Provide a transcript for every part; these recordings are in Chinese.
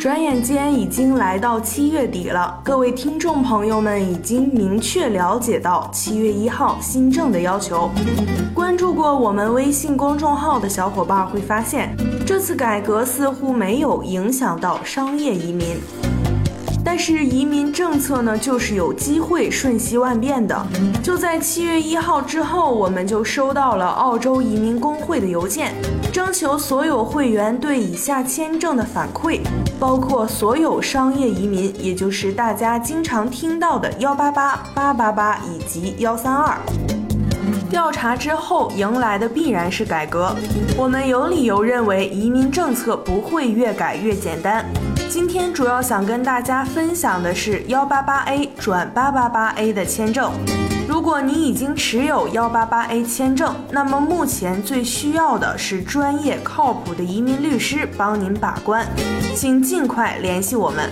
转眼间已经来到七月底了，各位听众朋友们已经明确了解到七月一号新政的要求。关注过我们微信公众号的小伙伴会发现，这次改革似乎没有影响到商业移民。但是移民政策呢，就是有机会瞬息万变的。就在七月一号之后，我们就收到了澳洲移民工会的邮件，征求所有会员对以下签证的反馈，包括所有商业移民，也就是大家经常听到的幺八八、八八八以及幺三二。调查之后迎来的必然是改革，我们有理由认为移民政策不会越改越简单。今天主要想跟大家分享的是幺八八 A 转八八八 A 的签证。如果你已经持有幺八八 A 签证，那么目前最需要的是专业靠谱的移民律师帮您把关，请尽快联系我们。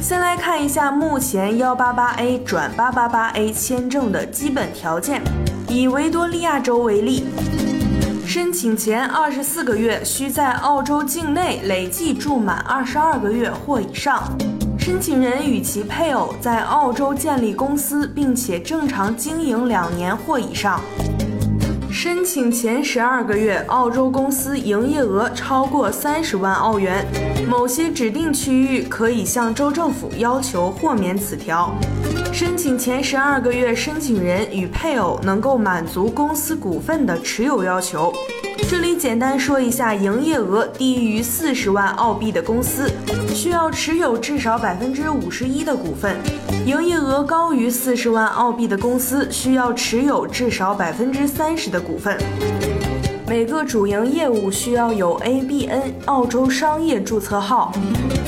先来看一下目前幺八八 A 转八八八 A 签证的基本条件，以维多利亚州为例。申请前二十四个月需在澳洲境内累计住满二十二个月或以上，申请人与其配偶在澳洲建立公司并且正常经营两年或以上。申请前十二个月，澳洲公司营业额超过三十万澳元，某些指定区域可以向州政府要求豁免此条。申请前十二个月，申请人与配偶能够满足公司股份的持有要求。这里简单说一下，营业额低于四十万澳币的公司，需要持有至少百分之五十一的股份；营业额高于四十万澳币的公司，需要持有至少百分之三十的股份。每个主营业务需要有 ABN 澳洲商业注册号，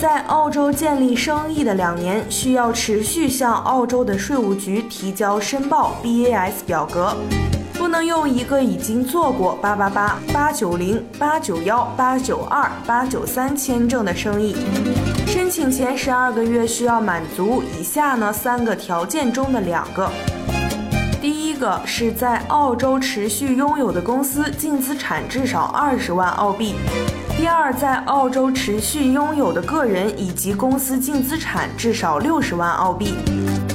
在澳洲建立生意的两年，需要持续向澳洲的税务局提交申报 BAS 表格。不能用一个已经做过八八八、八九零、八九幺、八九二、八九三签证的生意。申请前十二个月需要满足以下呢三个条件中的两个。个是在澳洲持续拥有的公司净资产至少二十万澳币。第二，在澳洲持续拥有的个人以及公司净资产至少六十万澳币。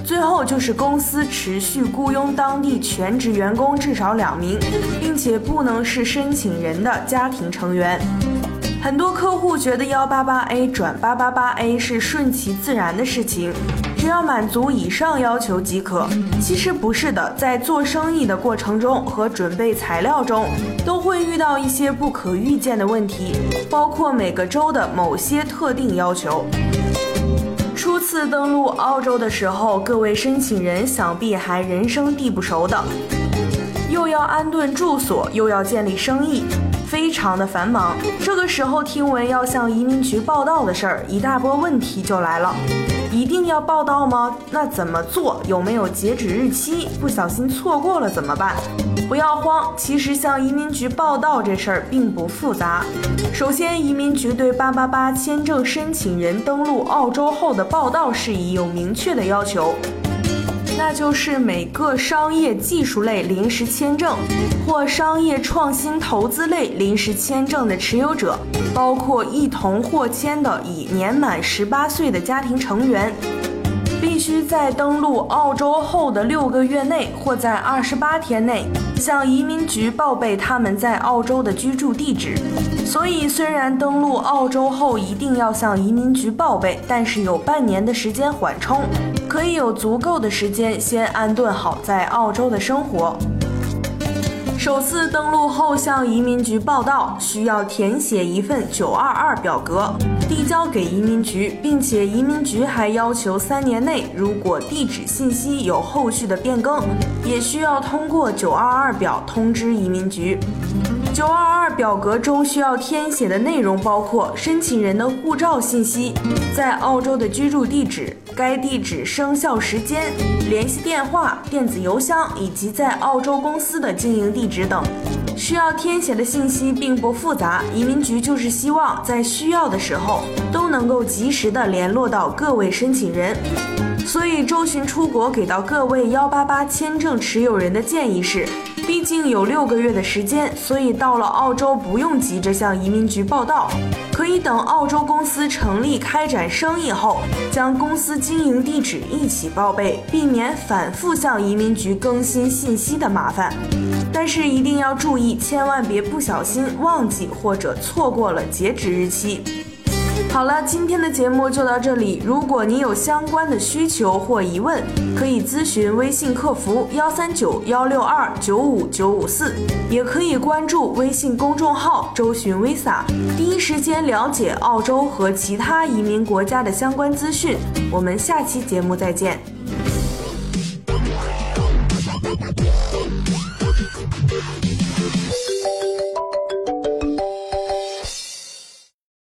最后就是公司持续雇佣当地全职员工至少两名，并且不能是申请人的家庭成员。很多客户觉得幺八八 A 转八八八 A 是顺其自然的事情，只要满足以上要求即可。其实不是的，在做生意的过程中和准备材料中，都会遇到一些不可预见的问题，包括每个州的某些特定要求。初次登陆澳洲的时候，各位申请人想必还人生地不熟的，又要安顿住所，又要建立生意，非常的繁忙。这个时候听闻要向移民局报到的事儿，一大波问题就来了。一定要报到吗？那怎么做？有没有截止日期？不小心错过了怎么办？不要慌，其实向移民局报到这事儿并不复杂。首先，移民局对八八八签证申请人登陆澳洲后的报到事宜有明确的要求。那就是每个商业技术类临时签证或商业创新投资类临时签证的持有者，包括一同获签的已年满十八岁的家庭成员，必须在登陆澳洲后的六个月内或在二十八天内向移民局报备他们在澳洲的居住地址。所以，虽然登陆澳洲后一定要向移民局报备，但是有半年的时间缓冲。可以有足够的时间先安顿好在澳洲的生活。首次登陆后向移民局报到，需要填写一份九二二表格，递交给移民局，并且移民局还要求三年内，如果地址信息有后续的变更，也需要通过九二二表通知移民局。九二二表格中需要填写的内容包括申请人的护照信息、在澳洲的居住地址、该地址生效时间、联系电话、电子邮箱以及在澳洲公司的经营地址等。需要填写的信息并不复杂，移民局就是希望在需要的时候都能够及时的联络到各位申请人。所以，周巡出国给到各位幺八八签证持有人的建议是：毕竟有六个月的时间，所以到了澳洲不用急着向移民局报到，可以等澳洲公司成立开展生意后，将公司经营地址一起报备，避免反复向移民局更新信息的麻烦。但是一定要注意，千万别不小心忘记或者错过了截止日期。好了，今天的节目就到这里。如果你有相关的需求或疑问，可以咨询微信客服幺三九幺六二九五九五四，也可以关注微信公众号“周寻 Visa”，第一时间了解澳洲和其他移民国家的相关资讯。我们下期节目再见。